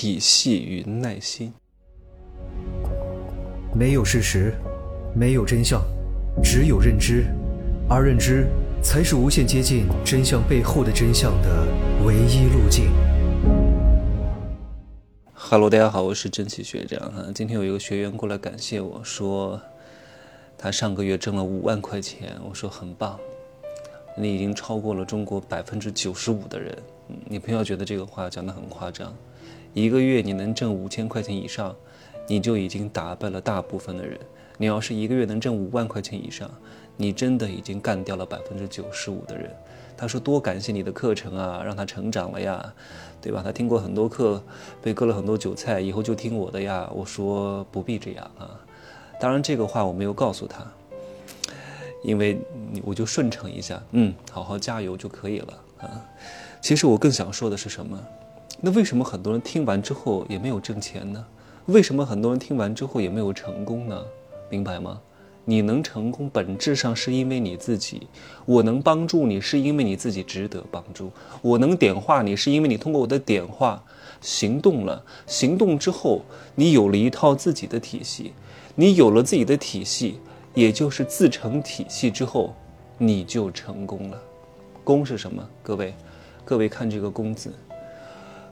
体系与耐心。没有事实，没有真相，只有认知，而认知才是无限接近真相背后的真相的唯一路径。Hello，大家好，我是真奇学长哈。今天有一个学员过来感谢我说，他上个月挣了五万块钱。我说很棒，你已经超过了中国百分之九十五的人。你不要觉得这个话讲得很夸张，一个月你能挣五千块钱以上。你就已经打败了大部分的人。你要是一个月能挣五万块钱以上，你真的已经干掉了百分之九十五的人。他说多感谢你的课程啊，让他成长了呀，对吧？他听过很多课，被割了很多韭菜，以后就听我的呀。我说不必这样啊。当然这个话我没有告诉他，因为我就顺承一下，嗯，好好加油就可以了啊。其实我更想说的是什么？那为什么很多人听完之后也没有挣钱呢？为什么很多人听完之后也没有成功呢？明白吗？你能成功，本质上是因为你自己；我能帮助你，是因为你自己值得帮助；我能点化你，是因为你通过我的点化行动了。行动之后，你有了一套自己的体系，你有了自己的体系，也就是自成体系之后，你就成功了。功是什么？各位，各位看这个“功”字，“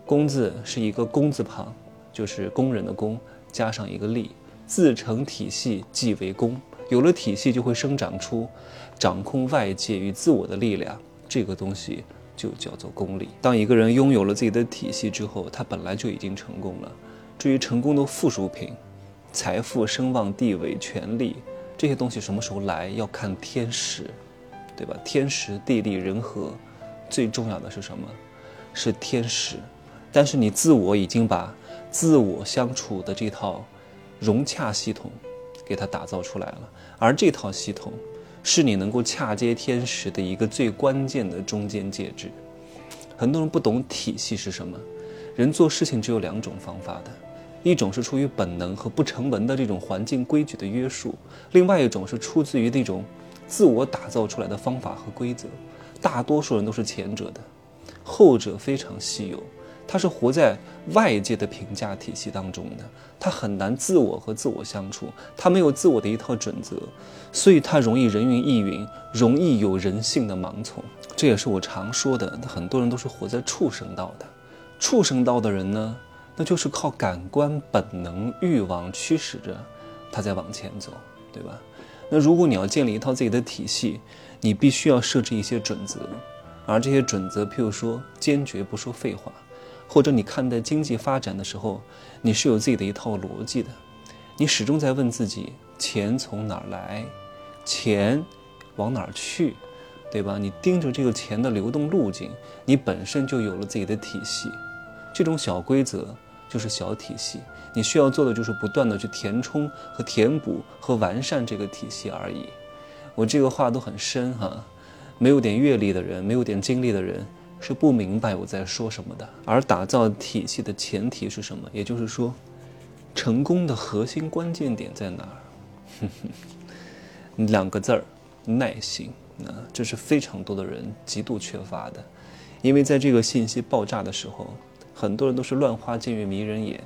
功”字是一个“工”字旁。就是工人的工加上一个力，自成体系即为功。有了体系，就会生长出掌控外界与自我的力量。这个东西就叫做功力。当一个人拥有了自己的体系之后，他本来就已经成功了。至于成功的附属品，财富、声望、地位、权力这些东西什么时候来，要看天时，对吧？天时地利人和，最重要的是什么？是天时。但是你自我已经把。自我相处的这套融洽系统，给它打造出来了。而这套系统，是你能够恰接天时的一个最关键的中间介质。很多人不懂体系是什么，人做事情只有两种方法的，一种是出于本能和不成文的这种环境规矩的约束，另外一种是出自于那种自我打造出来的方法和规则。大多数人都是前者的，后者非常稀有。他是活在外界的评价体系当中的，他很难自我和自我相处，他没有自我的一套准则，所以他容易人云亦云，容易有人性的盲从。这也是我常说的，很多人都是活在畜生道的。畜生道的人呢，那就是靠感官本能、欲望驱使着他在往前走，对吧？那如果你要建立一套自己的体系，你必须要设置一些准则，而这些准则，譬如说，坚决不说废话。或者你看待经济发展的时候，你是有自己的一套逻辑的，你始终在问自己：钱从哪儿来？钱往哪儿去？对吧？你盯着这个钱的流动路径，你本身就有了自己的体系。这种小规则就是小体系，你需要做的就是不断的去填充和填补和完善这个体系而已。我这个话都很深哈，没有点阅历的人，没有点经历的人。是不明白我在说什么的，而打造体系的前提是什么？也就是说，成功的核心关键点在哪儿？两个字儿：耐心。那这是非常多的人极度缺乏的，因为在这个信息爆炸的时候，很多人都是乱花渐欲迷人眼。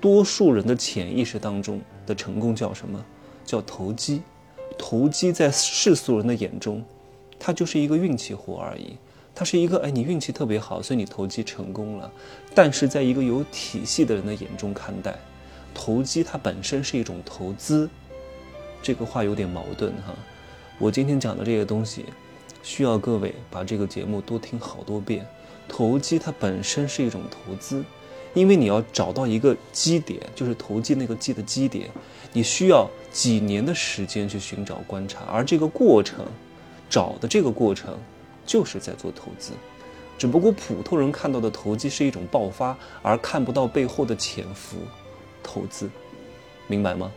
多数人的潜意识当中的成功叫什么？叫投机。投机在世俗人的眼中，它就是一个运气活而已。它是一个哎，你运气特别好，所以你投机成功了。但是在一个有体系的人的眼中看待，投机它本身是一种投资。这个话有点矛盾哈。我今天讲的这些东西，需要各位把这个节目多听好多遍。投机它本身是一种投资，因为你要找到一个基点，就是投机那个基的基点，你需要几年的时间去寻找观察，而这个过程，找的这个过程。就是在做投资，只不过普通人看到的投机是一种爆发，而看不到背后的潜伏投资，明白吗？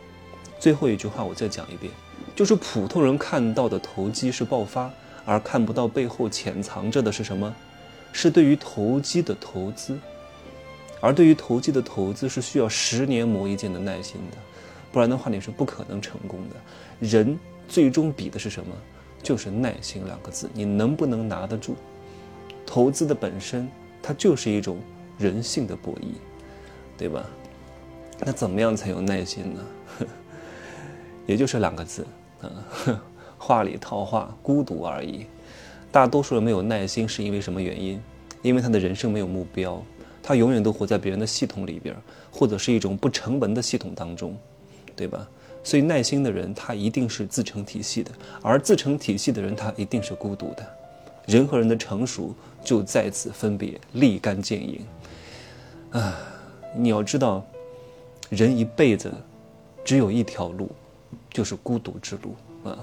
最后一句话我再讲一遍，就是普通人看到的投机是爆发，而看不到背后潜藏着的是什么？是对于投机的投资，而对于投机的投资是需要十年磨一剑的耐心的，不然的话你是不可能成功的。人最终比的是什么？就是耐心两个字，你能不能拿得住？投资的本身，它就是一种人性的博弈。对吧？那怎么样才有耐心呢？也就是两个字，啊，话里套话，孤独而已。大多数人没有耐心是因为什么原因？因为他的人生没有目标，他永远都活在别人的系统里边，或者是一种不成文的系统当中，对吧？所以耐心的人，他一定是自成体系的，而自成体系的人，他一定是孤独的。人和人的成熟就在此分别，立竿见影。啊，你要知道，人一辈子只有一条路，就是孤独之路啊，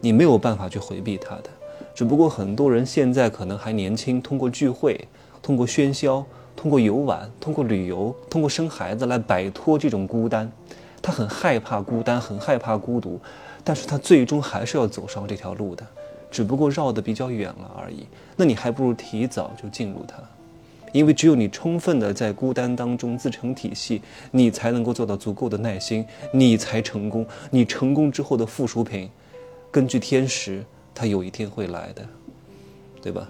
你没有办法去回避它的。只不过很多人现在可能还年轻，通过聚会、通过喧嚣、通过游玩、通过旅游、通过生孩子来摆脱这种孤单。他很害怕孤单，很害怕孤独，但是他最终还是要走上这条路的，只不过绕得比较远了而已。那你还不如提早就进入它，因为只有你充分的在孤单当中自成体系，你才能够做到足够的耐心，你才成功。你成功之后的附属品，根据天时。它有一天会来的，对吧？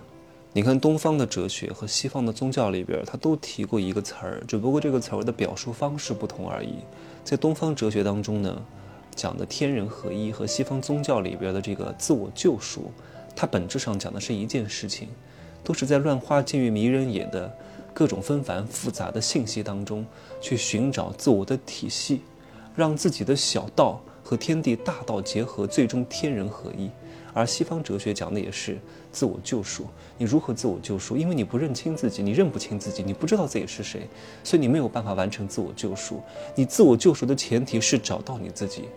你看东方的哲学和西方的宗教里边，它都提过一个词儿，只不过这个词儿的表述方式不同而已。在东方哲学当中呢，讲的天人合一和西方宗教里边的这个自我救赎，它本质上讲的是一件事情，都是在乱花渐欲迷人眼的各种纷繁复杂的信息当中去寻找自我的体系，让自己的小道和天地大道结合，最终天人合一。而西方哲学讲的也是自我救赎。你如何自我救赎？因为你不认清自己，你认不清自己，你不知道自己是谁，所以你没有办法完成自我救赎。你自我救赎的前提是找到你自己，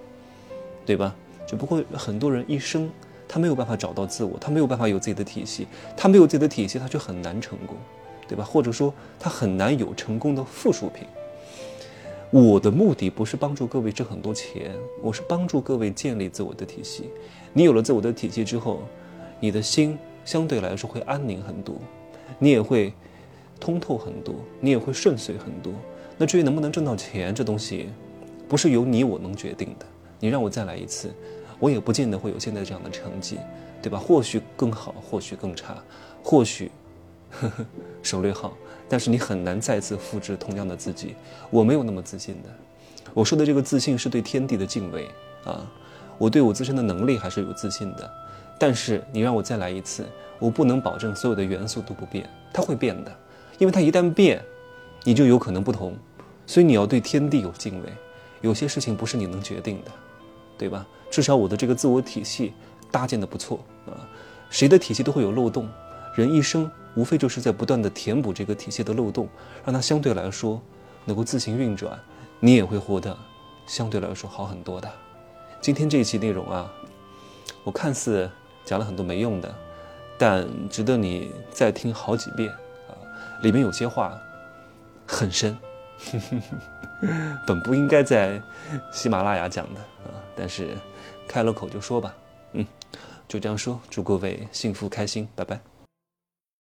对吧？只不过很多人一生他没有办法找到自我，他没有办法有自己的体系，他没有自己的体系，他就很难成功，对吧？或者说他很难有成功的附属品。我的目的不是帮助各位挣很多钱，我是帮助各位建立自我的体系。你有了自我的体系之后，你的心相对来说会安宁很多，你也会通透很多，你也会顺遂很多。那至于能不能挣到钱，这东西不是由你我能决定的。你让我再来一次，我也不见得会有现在这样的成绩，对吧？或许更好，或许更差，或许呵呵省略号。但是你很难再次复制同样的自己，我没有那么自信的。我说的这个自信是对天地的敬畏啊，我对我自身的能力还是有自信的。但是你让我再来一次，我不能保证所有的元素都不变，它会变的，因为它一旦变，你就有可能不同。所以你要对天地有敬畏，有些事情不是你能决定的，对吧？至少我的这个自我体系搭建的不错啊，谁的体系都会有漏洞，人一生。无非就是在不断的填补这个体系的漏洞，让它相对来说能够自行运转，你也会活得相对来说好很多的。今天这一期内容啊，我看似讲了很多没用的，但值得你再听好几遍啊。里面有些话很深，本不应该在喜马拉雅讲的啊，但是开了口就说吧。嗯，就这样说，祝各位幸福开心，拜拜。